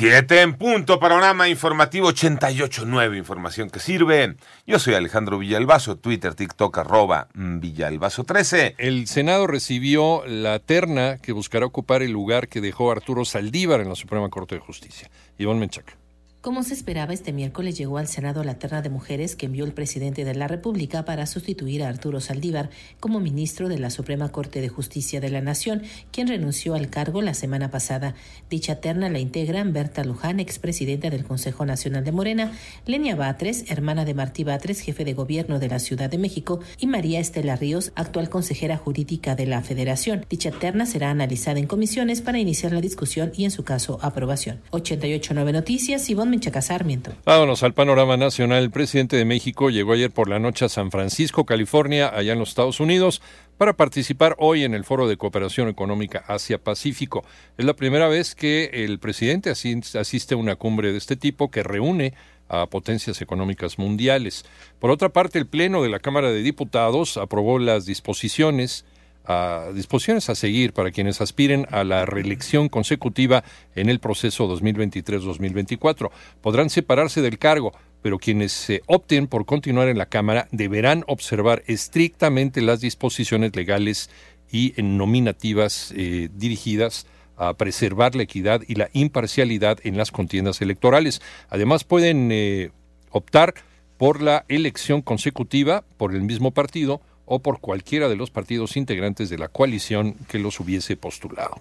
Siete en punto. Panorama informativo 88.9. Información que sirve. Yo soy Alejandro Villalbazo. Twitter, TikTok, arroba Villalbazo 13. El Senado recibió la terna que buscará ocupar el lugar que dejó Arturo Saldívar en la Suprema Corte de Justicia. Iván Menchaca. Como se esperaba, este miércoles llegó al Senado la terna de mujeres que envió el presidente de la República para sustituir a Arturo Saldívar como ministro de la Suprema Corte de Justicia de la Nación, quien renunció al cargo la semana pasada. Dicha terna la integran Berta Luján, expresidenta del Consejo Nacional de Morena, Lenia Batres, hermana de Martí Batres, jefe de gobierno de la Ciudad de México, y María Estela Ríos, actual consejera jurídica de la Federación. Dicha terna será analizada en comisiones para iniciar la discusión y, en su caso, aprobación. 88.9 Noticias, Ivonne Vámonos al panorama nacional. El presidente de México llegó ayer por la noche a San Francisco, California, allá en los Estados Unidos, para participar hoy en el Foro de Cooperación Económica Asia-Pacífico. Es la primera vez que el presidente asiste a una cumbre de este tipo que reúne a potencias económicas mundiales. Por otra parte, el Pleno de la Cámara de Diputados aprobó las disposiciones disposiciones a seguir para quienes aspiren a la reelección consecutiva en el proceso 2023-2024. Podrán separarse del cargo, pero quienes se opten por continuar en la Cámara deberán observar estrictamente las disposiciones legales y nominativas eh, dirigidas a preservar la equidad y la imparcialidad en las contiendas electorales. Además, pueden eh, optar por la elección consecutiva por el mismo partido o por cualquiera de los partidos integrantes de la coalición que los hubiese postulado.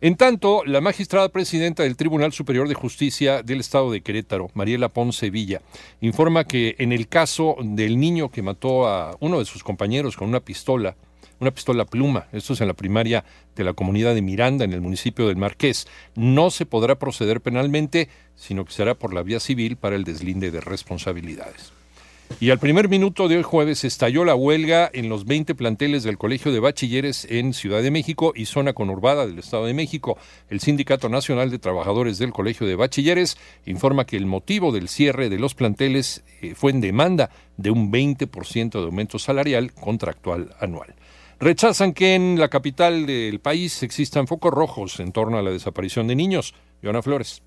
En tanto, la magistrada presidenta del Tribunal Superior de Justicia del Estado de Querétaro, Mariela Ponce Villa, informa que en el caso del niño que mató a uno de sus compañeros con una pistola, una pistola pluma, esto es en la primaria de la comunidad de Miranda, en el municipio del Marqués, no se podrá proceder penalmente, sino que será por la vía civil para el deslinde de responsabilidades. Y al primer minuto de hoy jueves estalló la huelga en los 20 planteles del Colegio de Bachilleres en Ciudad de México y zona conurbada del Estado de México. El Sindicato Nacional de Trabajadores del Colegio de Bachilleres informa que el motivo del cierre de los planteles eh, fue en demanda de un 20% de aumento salarial contractual anual. Rechazan que en la capital del país existan focos rojos en torno a la desaparición de niños. Joana Flores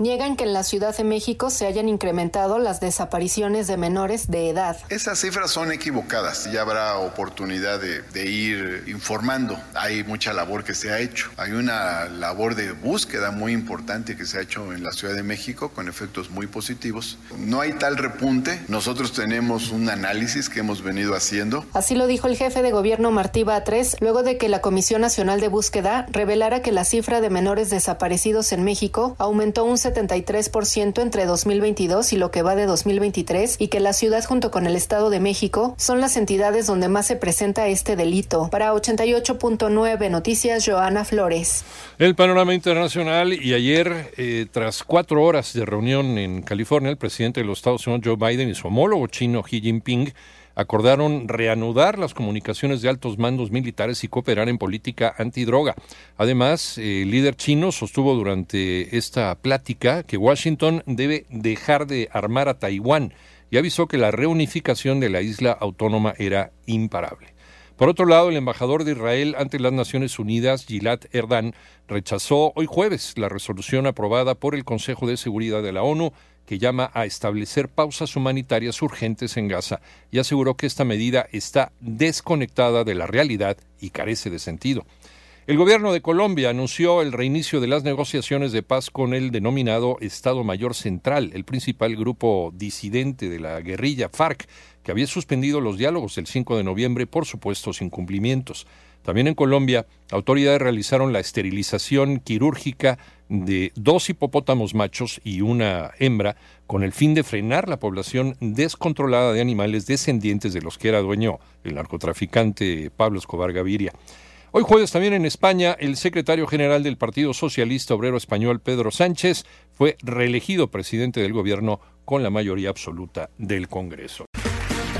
niegan que en la Ciudad de México se hayan incrementado las desapariciones de menores de edad. Esas cifras son equivocadas. Ya habrá oportunidad de, ir informando. Hay mucha labor que se ha hecho. Hay una labor de búsqueda muy importante que se ha hecho en la Ciudad de México con efectos muy positivos. No hay tal repunte. Nosotros tenemos un análisis que hemos venido haciendo. Así lo dijo el jefe de gobierno Martí Batres luego de que la Comisión Nacional de Búsqueda revelara que la cifra de menores desaparecidos en México aumentó un 73% entre 2022 y lo que va de 2023 y que la ciudad junto con el Estado de México son las entidades donde más se presenta este delito. Para 88.9 Noticias, Joana Flores. El panorama internacional y ayer, eh, tras cuatro horas de reunión en California, el presidente de los Estados Unidos, Joe Biden, y su homólogo chino, Xi Jinping, acordaron reanudar las comunicaciones de altos mandos militares y cooperar en política antidroga. Además, el líder chino sostuvo durante esta plática que Washington debe dejar de armar a Taiwán y avisó que la reunificación de la isla autónoma era imparable. Por otro lado, el embajador de Israel ante las Naciones Unidas, Gilad Erdan, rechazó hoy jueves la resolución aprobada por el Consejo de Seguridad de la ONU que llama a establecer pausas humanitarias urgentes en Gaza y aseguró que esta medida está desconectada de la realidad y carece de sentido. El gobierno de Colombia anunció el reinicio de las negociaciones de paz con el denominado Estado Mayor Central, el principal grupo disidente de la guerrilla FARC, que había suspendido los diálogos el 5 de noviembre por supuestos incumplimientos. También en Colombia, autoridades realizaron la esterilización quirúrgica de dos hipopótamos machos y una hembra con el fin de frenar la población descontrolada de animales descendientes de los que era dueño el narcotraficante Pablo Escobar Gaviria. Hoy jueves también en España, el secretario general del Partido Socialista Obrero Español, Pedro Sánchez, fue reelegido presidente del gobierno con la mayoría absoluta del Congreso.